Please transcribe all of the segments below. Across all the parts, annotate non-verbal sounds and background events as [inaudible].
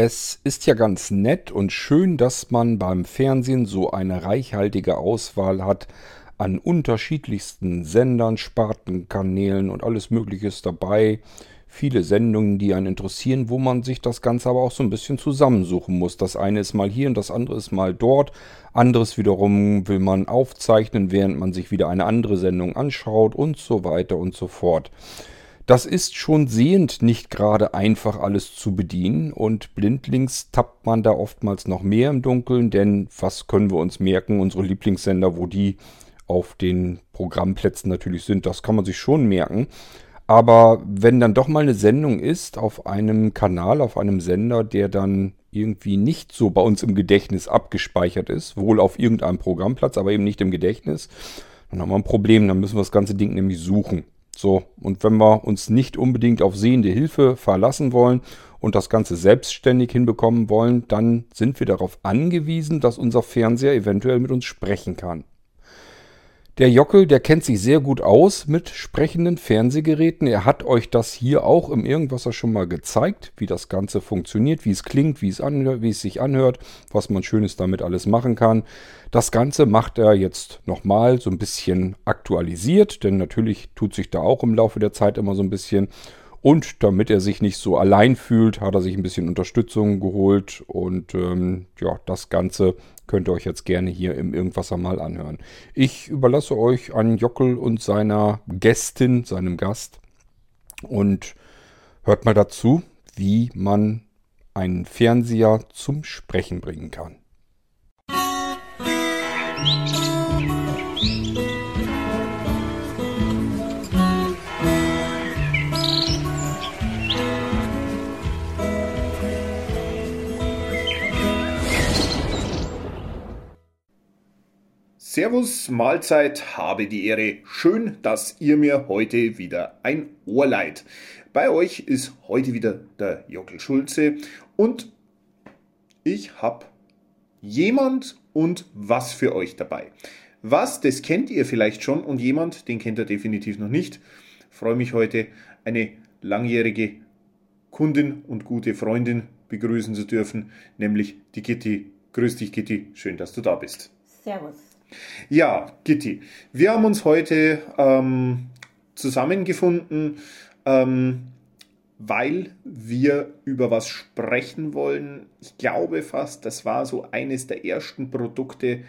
Es ist ja ganz nett und schön, dass man beim Fernsehen so eine reichhaltige Auswahl hat an unterschiedlichsten Sendern, Spartenkanälen und alles Mögliche ist dabei. Viele Sendungen, die einen interessieren, wo man sich das Ganze aber auch so ein bisschen zusammensuchen muss. Das eine ist mal hier und das andere ist mal dort. Anderes wiederum will man aufzeichnen, während man sich wieder eine andere Sendung anschaut und so weiter und so fort. Das ist schon sehend nicht gerade einfach alles zu bedienen und blindlings tappt man da oftmals noch mehr im Dunkeln, denn was können wir uns merken, unsere Lieblingssender, wo die auf den Programmplätzen natürlich sind, das kann man sich schon merken. Aber wenn dann doch mal eine Sendung ist auf einem Kanal, auf einem Sender, der dann irgendwie nicht so bei uns im Gedächtnis abgespeichert ist, wohl auf irgendeinem Programmplatz, aber eben nicht im Gedächtnis, dann haben wir ein Problem, dann müssen wir das ganze Ding nämlich suchen. So, und wenn wir uns nicht unbedingt auf sehende Hilfe verlassen wollen und das Ganze selbstständig hinbekommen wollen, dann sind wir darauf angewiesen, dass unser Fernseher eventuell mit uns sprechen kann. Der Jockel, der kennt sich sehr gut aus mit sprechenden Fernsehgeräten. Er hat euch das hier auch im Irgendwasser schon mal gezeigt, wie das Ganze funktioniert, wie es klingt, wie es, anhört, wie es sich anhört, was man Schönes damit alles machen kann. Das Ganze macht er jetzt nochmal so ein bisschen aktualisiert, denn natürlich tut sich da auch im Laufe der Zeit immer so ein bisschen. Und damit er sich nicht so allein fühlt, hat er sich ein bisschen Unterstützung geholt. Und ähm, ja, das Ganze könnt ihr euch jetzt gerne hier im Irgendwasser mal anhören. Ich überlasse euch an Jockel und seiner Gästin, seinem Gast. Und hört mal dazu, wie man einen Fernseher zum Sprechen bringen kann. Servus, Mahlzeit, habe die Ehre. Schön, dass ihr mir heute wieder ein Ohr leiht. Bei euch ist heute wieder der Jockel Schulze und ich habe jemand und was für euch dabei. Was, das kennt ihr vielleicht schon und jemand, den kennt ihr definitiv noch nicht. Ich freue mich heute, eine langjährige Kundin und gute Freundin begrüßen zu dürfen, nämlich die Kitty. Grüß dich, Kitty. Schön, dass du da bist. Servus. Ja, Gitti, wir haben uns heute ähm, zusammengefunden, ähm, weil wir über was sprechen wollen. Ich glaube fast, das war so eines der ersten Produkte,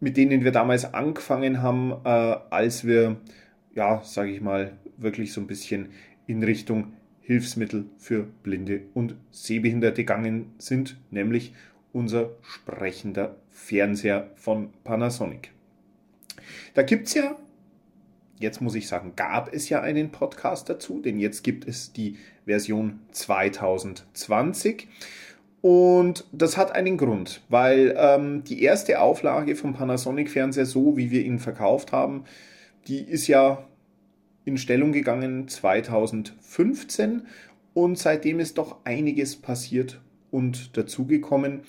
mit denen wir damals angefangen haben, äh, als wir, ja, sage ich mal, wirklich so ein bisschen in Richtung Hilfsmittel für Blinde und Sehbehinderte gegangen sind, nämlich unser sprechender Fernseher von Panasonic. Da gibt es ja, jetzt muss ich sagen, gab es ja einen Podcast dazu, denn jetzt gibt es die Version 2020. Und das hat einen Grund, weil ähm, die erste Auflage vom Panasonic-Fernseher, so wie wir ihn verkauft haben, die ist ja in Stellung gegangen 2015 und seitdem ist doch einiges passiert und dazugekommen.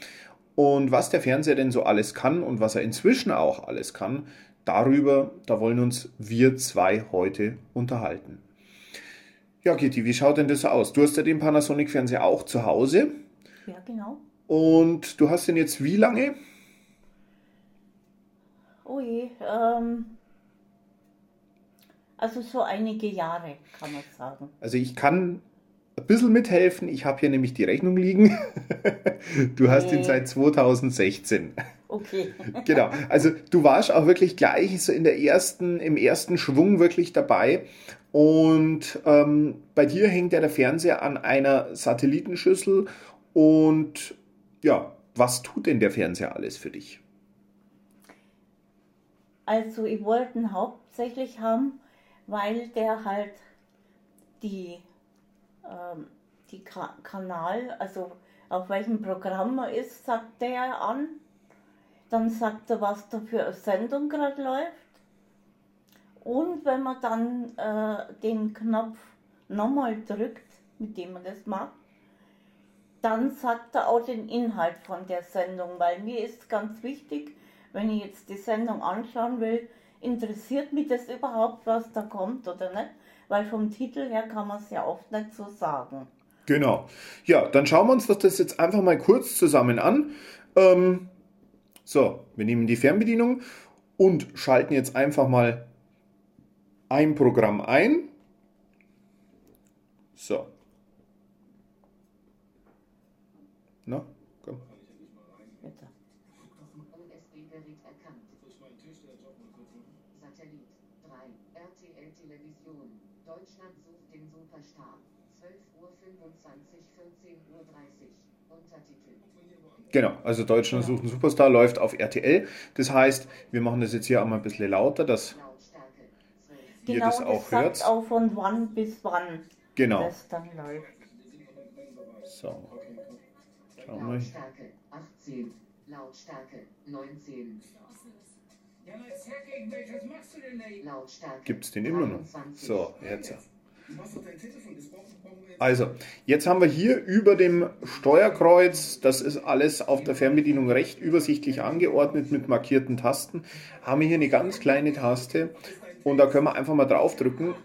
Und was der Fernseher denn so alles kann und was er inzwischen auch alles kann, darüber, da wollen uns wir zwei heute unterhalten. Ja, Kitty, wie schaut denn das aus? Du hast ja den Panasonic-Fernseher auch zu Hause. Ja, genau. Und du hast den jetzt wie lange? Oh je, ähm, also so einige Jahre, kann man sagen. Also ich kann ein bisschen mithelfen. Ich habe hier nämlich die Rechnung liegen. [laughs] du hast ihn seit 2016. Okay. [laughs] genau. Also du warst auch wirklich gleich so in der ersten, im ersten Schwung wirklich dabei. Und ähm, bei dir hängt ja der Fernseher an einer Satellitenschüssel. Und ja, was tut denn der Fernseher alles für dich? Also ich wollte ihn hauptsächlich haben, weil der halt die ähm, die Ka Kanal, also auf welchem Programm er ist, sagt er an. Dann sagt er, was da für eine Sendung gerade läuft. Und wenn man dann äh, den Knopf nochmal drückt, mit dem man das macht, dann sagt er auch den Inhalt von der Sendung, weil mir ist ganz wichtig, wenn ich jetzt die Sendung anschauen will, interessiert mich das überhaupt, was da kommt oder nicht? Weil vom Titel her kann man es ja oft nicht so sagen. Genau. Ja, dann schauen wir uns das jetzt einfach mal kurz zusammen an. Ähm, so, wir nehmen die Fernbedienung und schalten jetzt einfach mal ein Programm ein. So. Na, komm. Bitte. USB-Gerät erkannt. Satellit 3, RTL Television. Deutschland sucht den Superstar. 12 Uhr 25, 14 Uhr 30. Untertitel. Genau, also Deutschland sucht einen Superstar läuft auf RTL. Das heißt, wir machen das jetzt hier einmal ein bisschen lauter, dass 12. ihr Genau, das das auch sagt hört. auch von wann bis wann Genau. das dann läuft. So. Schauen wir. Lautstärke 18. Lautstärke 19. Gibt's den immer noch? 23. So, jetzt. Also, jetzt haben wir hier über dem Steuerkreuz, das ist alles auf der Fernbedienung recht übersichtlich angeordnet mit markierten Tasten, haben wir hier eine ganz kleine Taste und da können wir einfach mal draufdrücken.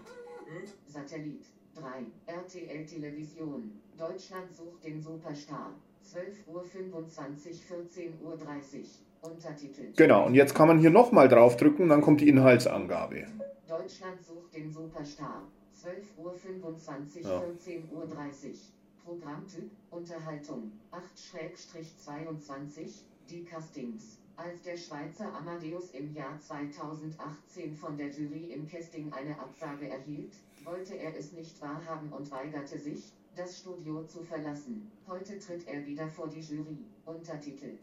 Satellit 3, RTL Television. Deutschland sucht den Superstar. 12 Uhr 25, 14 Uhr 30. Untertitel. Genau, und jetzt kann man hier nochmal draufdrücken dann kommt die Inhaltsangabe. Deutschland sucht den Superstar. 12 Uhr 25, Ja. 14 Uhr 30. Programmtyp Unterhaltung 8-22 Die Castings. Als der Schweizer Amadeus im Jahr 2018 von der Jury im Casting eine Absage erhielt, wollte er es nicht wahrhaben und weigerte sich, das Studio zu verlassen. Heute tritt er wieder vor die Jury. Untertitel.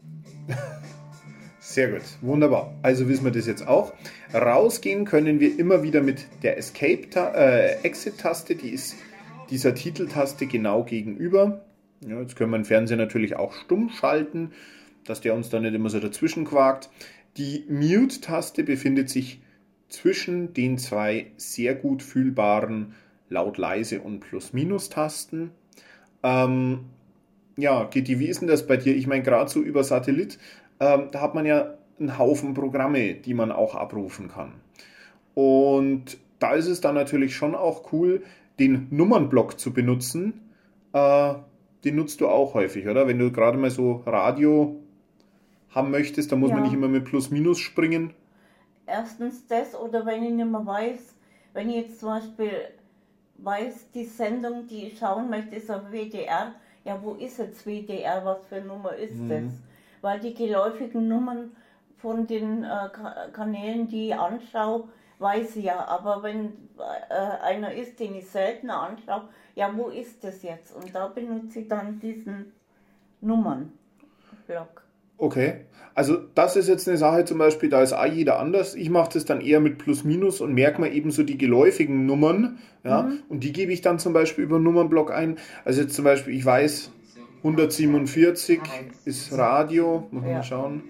Sehr gut, wunderbar. Also wissen wir das jetzt auch. Rausgehen können wir immer wieder mit der Escape äh, Exit-Taste, die ist dieser Titeltaste genau gegenüber. Ja, jetzt können wir den Fernseher natürlich auch stumm schalten, dass der uns da nicht immer so dazwischen quakt. Die Mute-Taste befindet sich zwischen den zwei sehr gut fühlbaren Laut-Leise- und Plus-Minus-Tasten. Ähm, ja, Gitti, wie ist denn das bei dir? Ich meine, gerade so über Satellit, ähm, da hat man ja einen Haufen Programme, die man auch abrufen kann. Und da ist es dann natürlich schon auch cool, den Nummernblock zu benutzen. Äh, den nutzt du auch häufig, oder? Wenn du gerade mal so Radio haben möchtest, dann muss man Ja. nicht immer mit Plus-Minus springen. Erstens das oder wenn ich nicht mehr weiß, wenn ich jetzt zum Beispiel weiß, die Sendung, die ich schauen möchte, ist auf WDR. Ja, wo ist jetzt WDR? Was für Nummer ist das? Weil die geläufigen Nummern von den äh, Ka- Kanälen, die ich anschaue, weiß ich ja. Aber wenn äh, einer ist, den ich seltener anschaue, ja, wo ist das jetzt? Und da benutze ich dann diesen Nummernblock. Okay, also das ist jetzt eine Sache zum Beispiel, da ist auch jeder anders. Ich mache das dann eher mit Plus Minus und merke mir eben so die geläufigen Nummern. Ja, und die gebe ich dann zum Beispiel über einen Nummernblock ein. Also jetzt zum Beispiel, ich weiß, 147 ist Radio. Man Ja. mal schauen.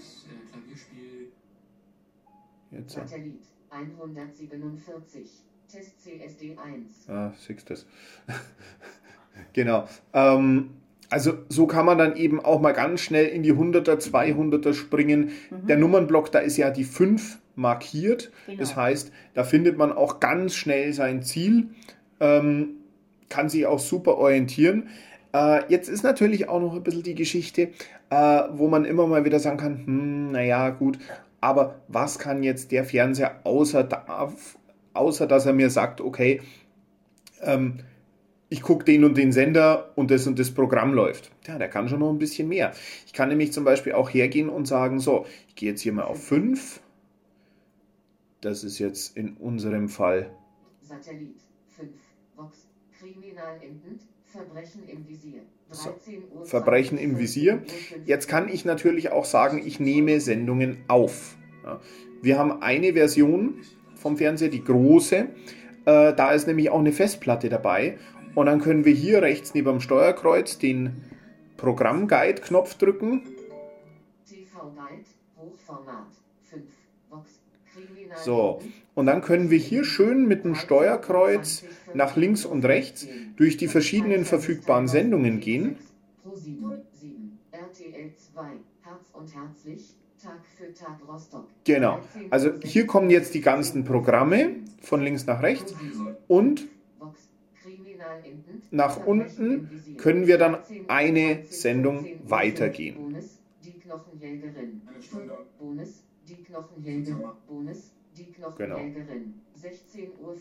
Jetzt. Satellit 147. Test CSD 1. Ah, siehst das. [laughs] genau. Ähm, also so kann man dann eben auch mal ganz schnell in die 100er, 200er springen. Der Nummernblock, da ist ja die 5 markiert. Genau. Das heißt, da findet man auch ganz schnell sein Ziel, ähm, kann sich auch super orientieren. Äh, jetzt ist natürlich auch noch ein bisschen die Geschichte, äh, wo man immer mal wieder sagen kann, hm, naja, gut, aber was kann jetzt der Fernseher außer, da, außer dass er mir sagt, okay, ähm, ich gucke den und den Sender und das und das Programm läuft. Ja, der kann schon noch ein bisschen mehr. Ich kann nämlich zum Beispiel auch hergehen und sagen, so, ich gehe jetzt hier mal auf 5. Das ist jetzt in unserem Fall. Satellit 5. Vox. Kriminal entend. Verbrechen im Visier. 13 Uhr. Verbrechen im 20, Visier. 14 Uhr 15. Jetzt kann ich natürlich auch sagen, ich nehme Sendungen auf. Ja. Wir haben eine Version vom Fernseher, die große. Äh, da ist nämlich auch eine Festplatte dabei. Und dann können wir hier rechts neben dem Steuerkreuz den Programmguide-Knopf drücken. TV Guide. Hochformat. 5. Vox. Kriminal So, und dann können wir hier schön mit dem Steuerkreuz nach links und rechts durch die verschiedenen verfügbaren Sendungen gehen. Pro 7, 7, RTL 2, Herz und Herzlich, Tag für Tag Rostock. Genau. 13 Also hier kommen jetzt die ganzen Programme von links nach rechts und nach unten können wir dann eine Sendung weitergehen. Bonus, die Knochenjägerin. Bonus, die Knochenjägerin. Bonus, die Knochenjägerin. 16.50 Uhr.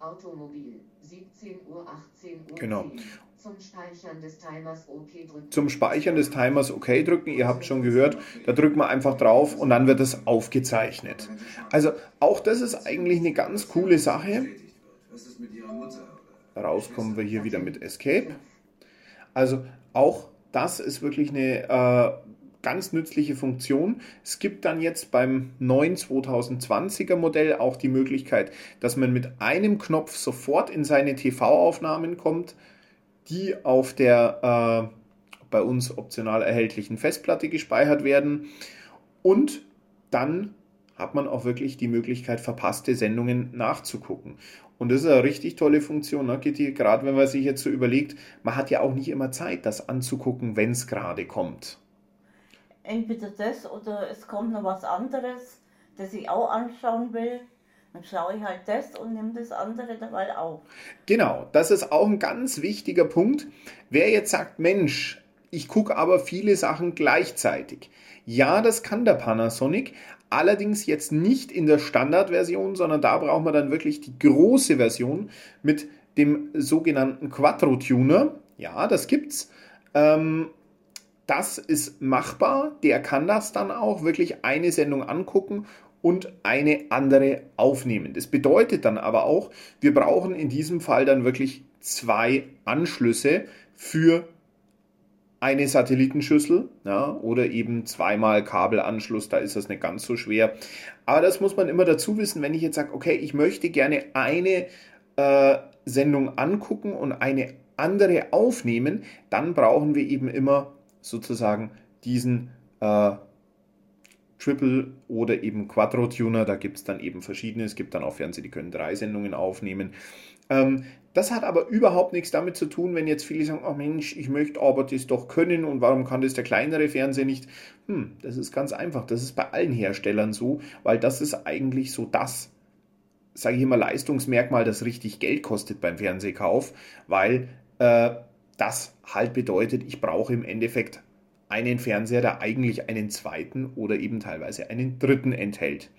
Automobil. 17 Uhr, 18 Uhr. Genau. 10. Zum Speichern des Timers OK drücken. Zum Speichern des Timers OK drücken, ihr habt schon gehört, da drückt man einfach drauf und dann wird es aufgezeichnet. Also auch das ist eigentlich eine ganz coole Sache. Was ist mit ihrer Mutter? Raus kommen wir hier wieder mit Escape. Also auch das ist wirklich eine äh, ganz nützliche Funktion. Es gibt dann jetzt beim neuen 2020er Modell auch die Möglichkeit, dass man mit einem Knopf sofort in seine TV-Aufnahmen kommt, die auf der äh, bei uns optional erhältlichen Festplatte gespeichert werden. Und dann hat man auch wirklich die Möglichkeit, verpasste Sendungen nachzugucken. Und das ist eine richtig tolle Funktion, ne, Kitty? Gerade wenn man sich jetzt so überlegt, man hat ja auch nicht immer Zeit, das anzugucken, wenn es gerade kommt. Entweder das oder es kommt noch was anderes, das ich auch anschauen will. Dann schaue ich halt das und nehme das andere dabei auf. Genau, das ist auch ein ganz wichtiger Punkt. Wer jetzt sagt, Mensch, ich gucke aber viele Sachen gleichzeitig. Ja, das kann der Panasonic, allerdings jetzt nicht in der Standardversion, sondern da braucht man dann wirklich die große Version mit dem sogenannten Quattro Tuner. Ja, das gibt's. Ähm, das ist machbar. Der kann das dann auch wirklich eine Sendung angucken und eine andere aufnehmen. Das bedeutet dann aber auch, wir brauchen in diesem Fall dann wirklich zwei Anschlüsse für eine Satellitenschüssel ja, oder eben zweimal Kabelanschluss, da ist das nicht ganz so schwer. Aber das muss man immer dazu wissen, wenn ich jetzt sage, okay, ich möchte gerne eine äh, Sendung angucken und eine andere aufnehmen, dann brauchen wir eben immer sozusagen diesen äh, Triple oder eben Quattro Tuner. Da gibt es dann eben verschiedene. Es gibt dann auch Fernseher, die können drei Sendungen aufnehmen. Ähm, das hat aber überhaupt nichts damit zu tun, wenn jetzt viele sagen, oh Mensch, ich möchte aber das doch können und warum kann das der kleinere Fernseher nicht? Hm, das ist ganz einfach. Das ist bei allen Herstellern so, weil das ist eigentlich so das, sage ich immer, Leistungsmerkmal, das richtig Geld kostet beim Fernsehkauf, weil äh, das halt bedeutet, ich brauche im Endeffekt einen Fernseher, der eigentlich einen zweiten oder eben teilweise einen dritten enthält.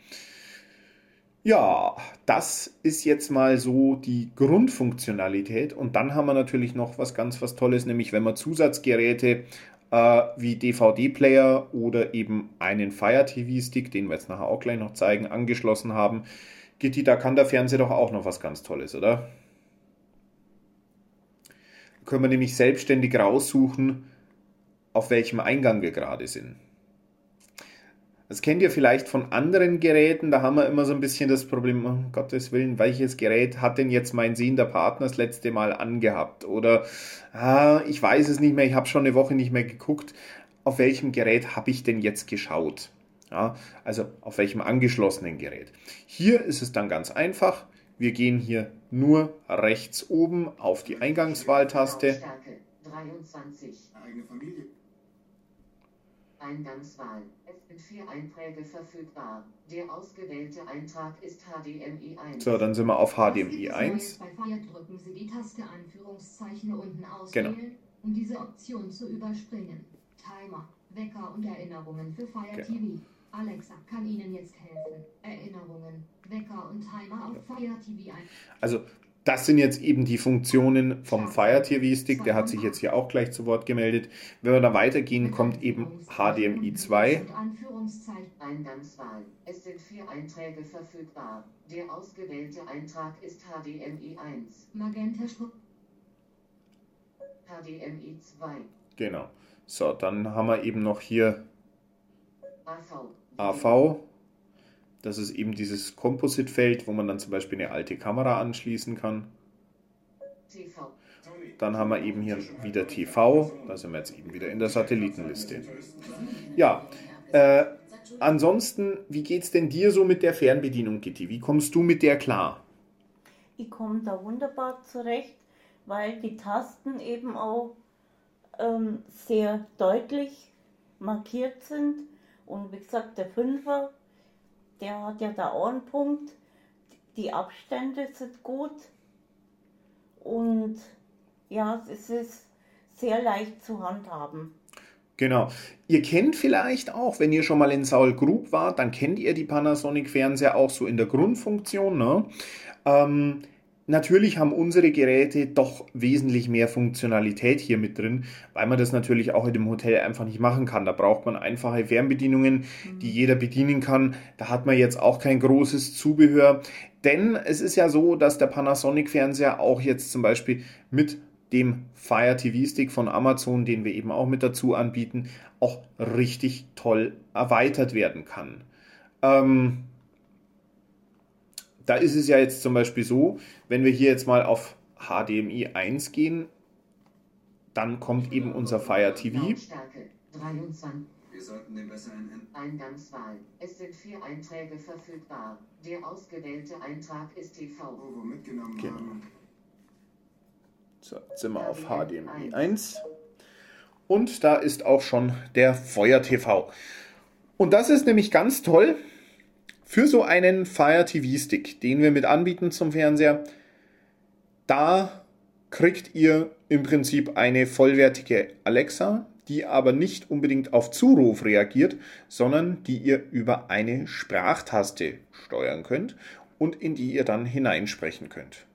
Ja, das ist jetzt mal so die Grundfunktionalität. Und dann haben wir natürlich noch was ganz was Tolles, nämlich wenn wir Zusatzgeräte äh, wie DVD-Player oder eben einen Fire TV-Stick, den wir jetzt nachher auch gleich noch zeigen, angeschlossen haben. Gitti, da kann der Fernseher doch auch noch was ganz Tolles, oder? Können wir nämlich selbstständig raussuchen, auf welchem Eingang wir gerade sind. Das kennt ihr vielleicht von anderen Geräten, da haben wir immer so ein bisschen das Problem, um Gottes Willen, welches Gerät hat denn jetzt mein sehender Partner das letzte Mal angehabt? Oder ah, ich weiß es nicht mehr, ich habe schon eine Woche nicht mehr geguckt, auf welchem Gerät habe ich denn jetzt geschaut? Ja, also auf welchem angeschlossenen Gerät. Hier ist es dann ganz einfach. Wir gehen hier nur rechts oben auf die Eingangswahltaste. Lautstärke 23. Eigene Familie. Eingangswahl. Es sind vier Einträge verfügbar. Der ausgewählte Eintrag ist HDMI 1. So, dann sind wir auf HDMI es 1. Neues Bei Fire drücken Sie die Taste Anführungszeichen unten auswählen, Genau. um diese Option zu überspringen. Timer, Wecker und Erinnerungen für Fire Genau. TV. Alexa kann Ihnen jetzt helfen. Erinnerungen, Wecker und Timer auf Fire TV ein. Also das sind jetzt eben die Funktionen vom Fire TV Stick. Der hat sich jetzt hier auch gleich zu Wort gemeldet. Wenn wir da weitergehen, kommt eben HDMI 2. Und Anführungszeichen. Eingangswahl. Es sind vier Einträge verfügbar. Der ausgewählte Eintrag ist HDMI 1. Magenta HDMI 2. Genau. So, dann haben wir eben noch hier AV. AV. Das ist eben dieses Composite-Feld, wo man dann zum Beispiel eine alte Kamera anschließen kann. Dann haben wir eben hier wieder TV. Da sind wir jetzt eben wieder in der Satellitenliste. Ja, äh, ansonsten, wie geht's denn dir so mit der Fernbedienung, Gitti? Wie kommst du mit der klar? Ich komme da wunderbar zurecht, weil die Tasten eben auch ähm, sehr deutlich markiert sind. Und wie gesagt, der Fünfer, der hat ja da auch einen Punkt. Die Abstände sind gut. und ja, es ist sehr leicht zu handhaben. Genau. Ihr kennt vielleicht auch, wenn ihr schon mal in Saul Group wart, dann kennt ihr die Panasonic-Fernseher auch so in der Grundfunktion. Ne? Ähm, natürlich haben unsere Geräte doch wesentlich mehr Funktionalität hier mit drin, weil man das natürlich auch in dem Hotel einfach nicht machen kann. Da braucht man einfache Fernbedienungen, die jeder bedienen kann. Da hat man jetzt auch kein großes Zubehör. Denn es ist ja so, dass der Panasonic-Fernseher auch jetzt zum Beispiel mit dem Fire TV Stick von Amazon, den wir eben auch mit dazu anbieten, auch richtig toll erweitert werden kann. Ähm, da ist es ja jetzt zum Beispiel so, wenn wir hier jetzt mal auf HDMI 1 gehen, dann kommt eben unser Fire TV. Lautstärke 23. Wir sollten den besser in Eingangswahl. Es sind vier Einträge verfügbar. Der ausgewählte Eintrag ist TV. Euro mitgenommen Genau. haben. So, jetzt sind wir auf HDMI 1. Und da ist auch schon der Feuer TV. Und das ist nämlich ganz toll für so einen Fire TV Stick, den wir mit anbieten zum Fernseher. Da kriegt ihr im Prinzip eine vollwertige Alexa, die aber nicht unbedingt auf Zuruf reagiert, sondern die ihr über eine Sprachtaste steuern könnt und in die ihr dann hineinsprechen könnt.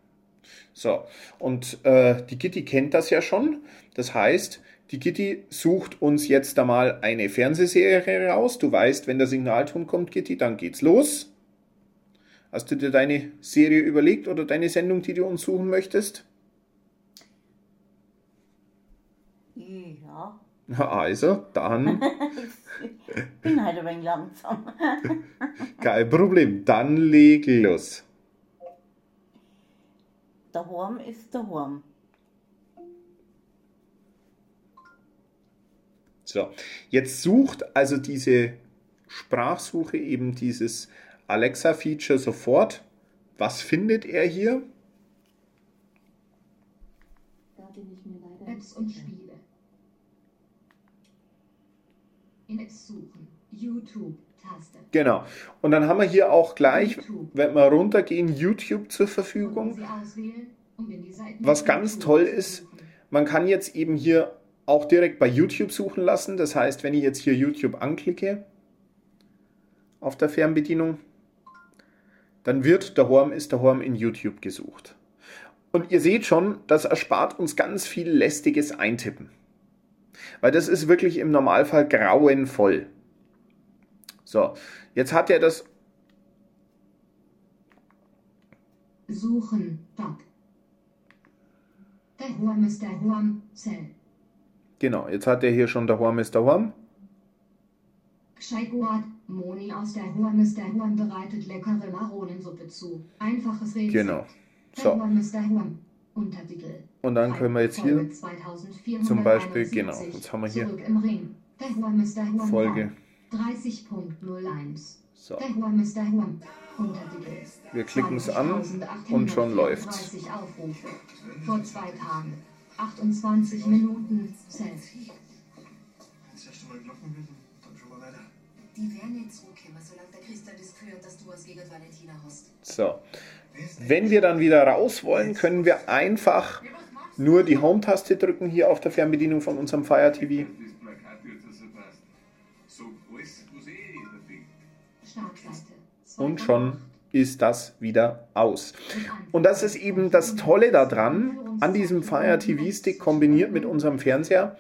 So, und äh, die Gitti kennt das ja schon. Das heißt, die Gitti sucht uns jetzt einmal eine Fernsehserie raus. Du weißt, wenn der Signalton kommt, Gitti, dann geht's los. Hast du dir deine Serie überlegt oder deine Sendung, die du uns suchen möchtest? Ja, Na, Also, dann [laughs] bin halt ein wenig langsam. [laughs] kein Problem. Dann leg los. Daheim ist daheim. So, jetzt sucht also diese Sprachsuche eben dieses Alexa-Feature sofort. Was findet er hier? Da bin ich mir leider Apps und Spiele. In Apps suchen. YouTube. Taste. Genau. Und dann haben wir hier auch gleich, wenn wir runtergehen, YouTube zur Verfügung. Sie auswählen, um in die Seiten Was ganz YouTube toll ist, man kann jetzt eben hier auch direkt bei YouTube suchen lassen. Das heißt, wenn ich jetzt hier YouTube anklicke auf der Fernbedienung, dann wird der Horm ist der Horm in YouTube gesucht. Und ihr seht schon, das erspart uns ganz viel lästiges Eintippen. Weil das ist wirklich im Normalfall grauenvoll. So, jetzt hat er das Suchen. Tab. Der Horm ist der Horm. Cell. Genau, jetzt hat er hier schon der Horm ist der Horm. Moni aus der Horm ist der Horm bereitet leckere Maronensuppe zu. Einfaches Rezept. Genau. So, Horm ist der Horm. Untertitel. und dann können wir jetzt hier Folge 2471. zum Beispiel, genau, jetzt haben wir hier. Folge. 30.01. So, wir klicken es an und schon läuft's. 20.834 Aufrufe. Vor zwei Tagen. 28 Minuten. Cent. Jetzt mal Glocken mit und dann schon mal weiter. Die werden nicht zurückkommen, solange der Christian das führt, dass du was gegen Valentina hast. So. Wenn wir dann wieder raus wollen, können wir einfach nur die Home-Taste drücken hier auf der Fernbedienung von unserem Fire TV. Und schon ist das wieder aus. Und das ist eben das Tolle daran, an diesem Fire TV Stick kombiniert mit unserem Fernseher,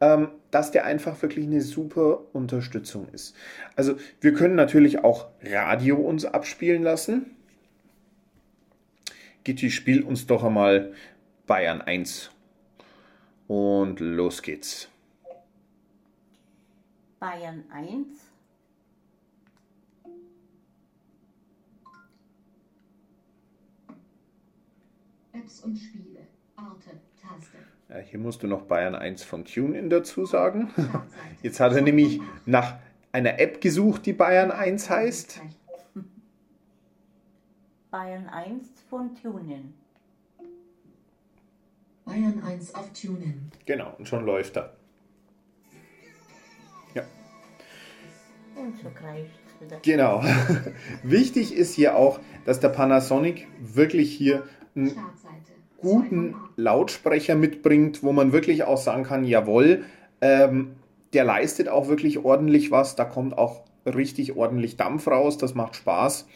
ähm, dass der einfach wirklich eine super Unterstützung ist. Also wir können natürlich auch Radio uns abspielen lassen. Gitti, spiel uns doch einmal Bayern 1. Und los geht's. Bayern 1. Apps und Spiele. Arte. Taste. Ja, hier musst du noch Bayern 1 von TuneIn dazu sagen. Jetzt hat er nämlich nach einer App gesucht, die Bayern 1 heißt. Bayern 1 von Tunen. Bayern 1 auf TuneIn. Genau, und schon läuft er. Ja, Und so greift genau. [laughs] Wichtig ist hier auch, dass der Panasonic wirklich hier ein Startseite. guten Lautsprecher mitbringt, wo man wirklich auch sagen kann, jawohl, ähm, der leistet auch wirklich ordentlich was, da kommt auch richtig ordentlich Dampf raus, das macht Spaß.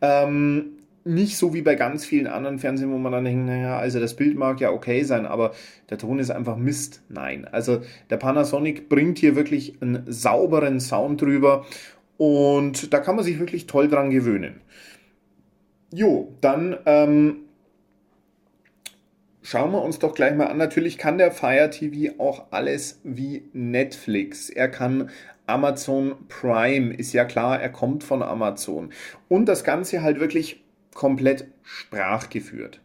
Ähm, nicht so wie bei ganz vielen anderen Fernsehen, wo man dann denkt, naja, also das Bild mag ja okay sein, aber der Ton ist einfach Mist. Nein, also der Panasonic bringt hier wirklich einen sauberen Sound drüber und da kann man sich wirklich toll dran gewöhnen. Jo, dann ähm, schauen wir uns doch gleich mal an. Natürlich kann der Fire TV auch alles wie Netflix. Er kann Amazon Prime, ist ja klar, er kommt von Amazon. Und das Ganze halt wirklich komplett sprachgeführt.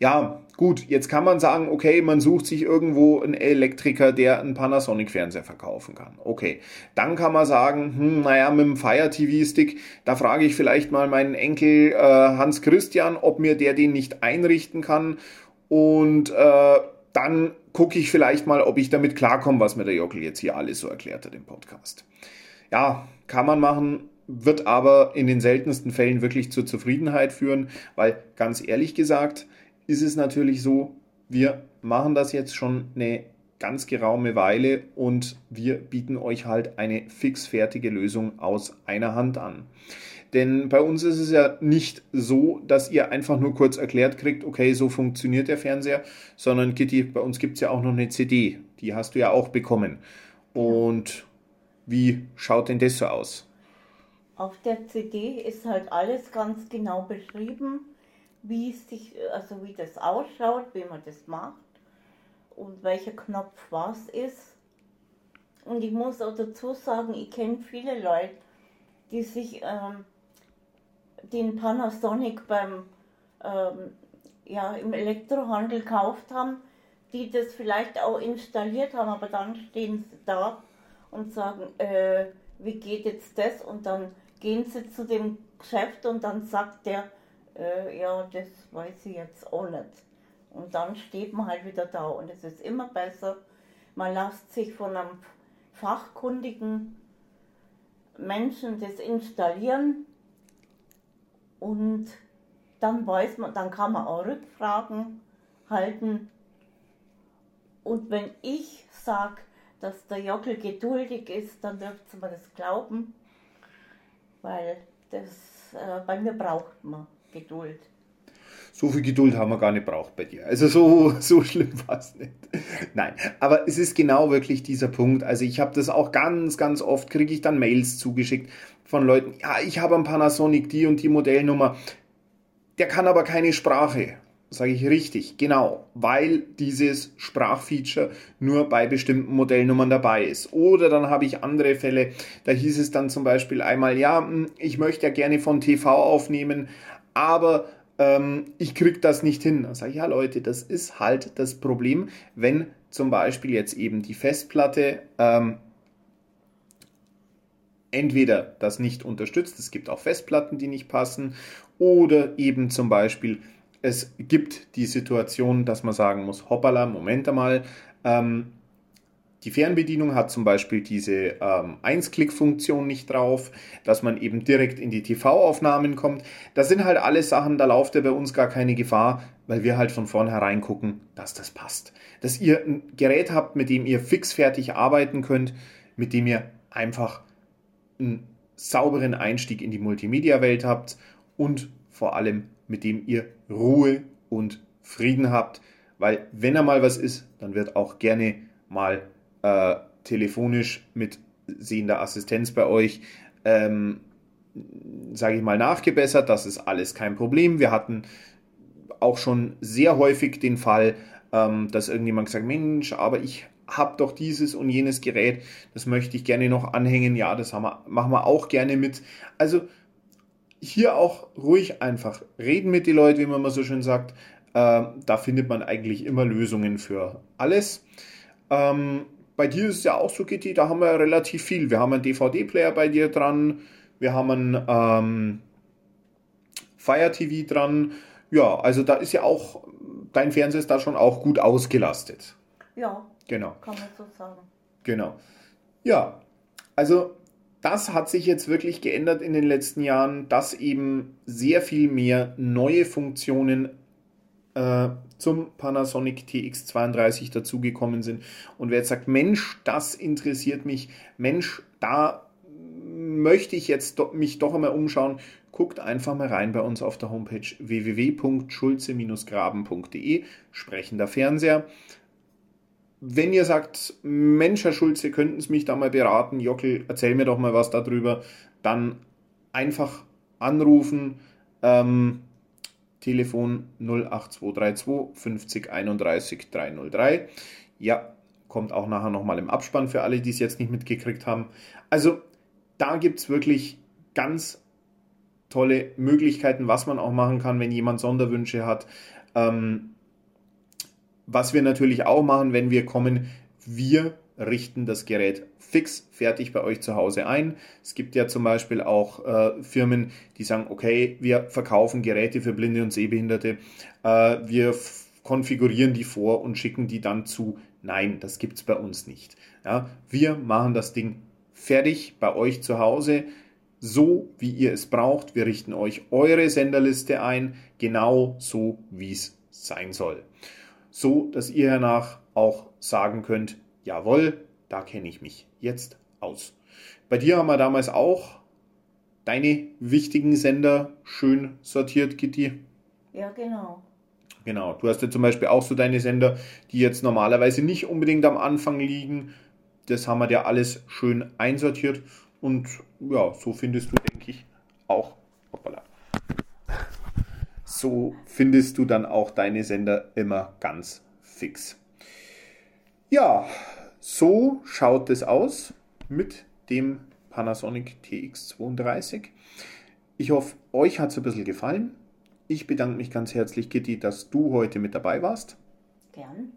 Ja, gut, jetzt kann man sagen, okay, man sucht sich irgendwo einen Elektriker, der einen Panasonic-Fernseher verkaufen kann. Okay, dann kann man sagen, hm, naja, mit dem Fire TV-Stick, da frage ich vielleicht mal meinen Enkel äh, Hans Christian, ob mir der den nicht einrichten kann. Und äh, dann gucke ich vielleicht mal, ob ich damit klarkomme, was mir der Jockel jetzt hier alles so erklärt hat im Podcast. Ja, kann man machen, wird aber in den seltensten Fällen wirklich zur Zufriedenheit führen, weil ganz ehrlich gesagt ist es natürlich so, wir machen das jetzt schon eine ganz geraume Weile und wir bieten euch halt eine fixfertige Lösung aus einer Hand an. Denn bei uns ist es ja nicht so, dass ihr einfach nur kurz erklärt kriegt, okay, so funktioniert der Fernseher, sondern Kitty, bei uns gibt es ja auch noch eine CD. Die hast du ja auch bekommen. Und wie schaut denn das so aus? Auf der CD ist halt alles ganz genau beschrieben, wie es sich, also wie das ausschaut, wie man das macht und welcher Knopf was ist. Und ich muss auch dazu sagen, ich kenne viele Leute, die sich ähm, den Panasonic beim ähm, ja, im Elektrohandel gekauft haben, die das vielleicht auch installiert haben, aber dann stehen sie da und sagen, äh, wie geht jetzt das? Und dann gehen sie zu dem Geschäft und dann sagt der, äh, ja, das weiß ich jetzt auch nicht. Und dann steht man halt wieder da und es ist immer besser, man lässt sich von einem fachkundigen Menschen das installieren und dann weiß man, dann kann man auch Rückfragen halten. Und wenn ich sage, dass der Jockel geduldig ist, dann dürft ihr das glauben weil das äh, bei mir braucht man Geduld. So viel Geduld haben wir gar nicht braucht bei dir. Also so, [laughs] so schlimm war es nicht. Nein, aber es ist genau wirklich dieser Punkt. Also ich habe das auch ganz, ganz oft, kriege ich dann Mails zugeschickt von Leuten, ja, ich habe einen Panasonic die und die Modellnummer. Der kann aber keine Sprache. Sage ich richtig, genau, weil dieses Sprachfeature nur bei bestimmten Modellnummern dabei ist. Oder dann habe ich andere Fälle, da hieß es dann zum Beispiel einmal, ja, hm, ich möchte ja gerne von TV aufnehmen, aber ähm, ich kriege das nicht hin. Dann sage ich, ja Leute, das ist halt das Problem, wenn zum Beispiel jetzt eben die Festplatte ähm, entweder das nicht unterstützt, es gibt auch Festplatten, die nicht passen, oder eben zum Beispiel es gibt die Situation, dass man sagen muss, hoppala, Moment einmal, ähm, die Fernbedienung hat zum Beispiel diese ähm, Eins-Klick-Funktion nicht drauf, dass man eben direkt in die TV-Aufnahmen kommt. Das sind halt alle Sachen, da lauft ja bei uns gar keine Gefahr, weil wir halt von vornherein gucken, dass das passt. Dass ihr ein Gerät habt, mit dem ihr fixfertig arbeiten könnt, mit dem ihr einfach einen sauberen Einstieg in die Multimedia-Welt habt und vor allem mit dem ihr Ruhe und Frieden habt, weil wenn er mal was ist, dann wird auch gerne mal äh, telefonisch mit sehender Assistenz bei euch, ähm, sage ich mal, nachgebessert. Das ist alles kein Problem. Wir hatten auch schon sehr häufig den Fall, ähm, dass irgendjemand sagt, Mensch, aber ich habe doch dieses und jenes Gerät, das möchte ich gerne noch anhängen. Ja, das haben wir, machen wir auch gerne mit. Also hier auch ruhig einfach reden mit den Leuten, wie man mal so schön sagt. Äh, da findet man eigentlich immer Lösungen für alles. Ähm, bei dir ist es ja auch so, Kitty, da haben wir relativ viel. Wir haben einen DVD-Player bei dir dran, wir haben einen ähm, Fire TV dran. Ja, also da ist ja auch, dein Fernseher ist da schon auch gut ausgelastet. Ja, Genau, kann man so sagen. genau. Ja, also das hat sich jetzt wirklich geändert in den letzten Jahren, dass eben sehr viel mehr neue Funktionen äh, zum Panasonic TX32 dazugekommen sind. Und wer jetzt sagt, Mensch, das interessiert mich, Mensch, da möchte ich jetzt do, mich doch einmal umschauen, guckt einfach mal rein bei uns auf der Homepage www.schulze-graben.de, sprechender Fernseher. Wenn ihr sagt, Mensch, Herr Schulze, könnten Sie mich da mal beraten, Jockel, erzähl mir doch mal was darüber, dann einfach anrufen. Ähm, Telefon 08232 50 31 303. Ja, kommt auch nachher nochmal im Abspann für alle, die es jetzt nicht mitgekriegt haben. Also da gibt es wirklich ganz tolle Möglichkeiten, was man auch machen kann, wenn jemand Sonderwünsche hat. Ähm, was wir natürlich auch machen, wenn wir kommen, wir richten das Gerät fix fertig bei euch zu Hause ein. Es gibt ja zum Beispiel auch äh, Firmen, die sagen, okay, wir verkaufen Geräte für Blinde und Sehbehinderte, äh, wir konfigurieren die vor und schicken die dann zu. Nein, das gibt es bei uns nicht. Ja, wir machen das Ding fertig bei euch zu Hause, so wie ihr es braucht. Wir richten euch eure Senderliste ein, genau so wie es sein soll. So, dass ihr danach auch sagen könnt, jawohl, da kenne ich mich jetzt aus. Bei dir haben wir damals auch deine wichtigen Sender schön sortiert, Gitti. Ja, genau. Genau, du hast ja zum Beispiel auch so deine Sender, die jetzt normalerweise nicht unbedingt am Anfang liegen. Das haben wir dir alles schön einsortiert und ja, so findest du, denke ich, auch. So findest du dann auch deine Sender immer ganz fix. Ja, so schaut es aus mit dem Panasonic TX32. Ich hoffe, euch hat es ein bisschen gefallen. Ich bedanke mich ganz herzlich, Kitty, dass du heute mit dabei warst. Gern.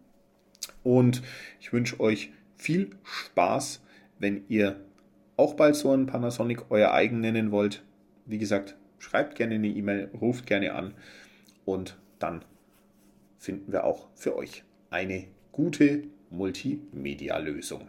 Und ich wünsche euch viel Spaß, wenn ihr auch bald so einen Panasonic euer eigen nennen wollt. Wie gesagt, schreibt gerne eine E-Mail, ruft gerne an und dann finden wir auch für euch eine gute Multimedia-Lösung.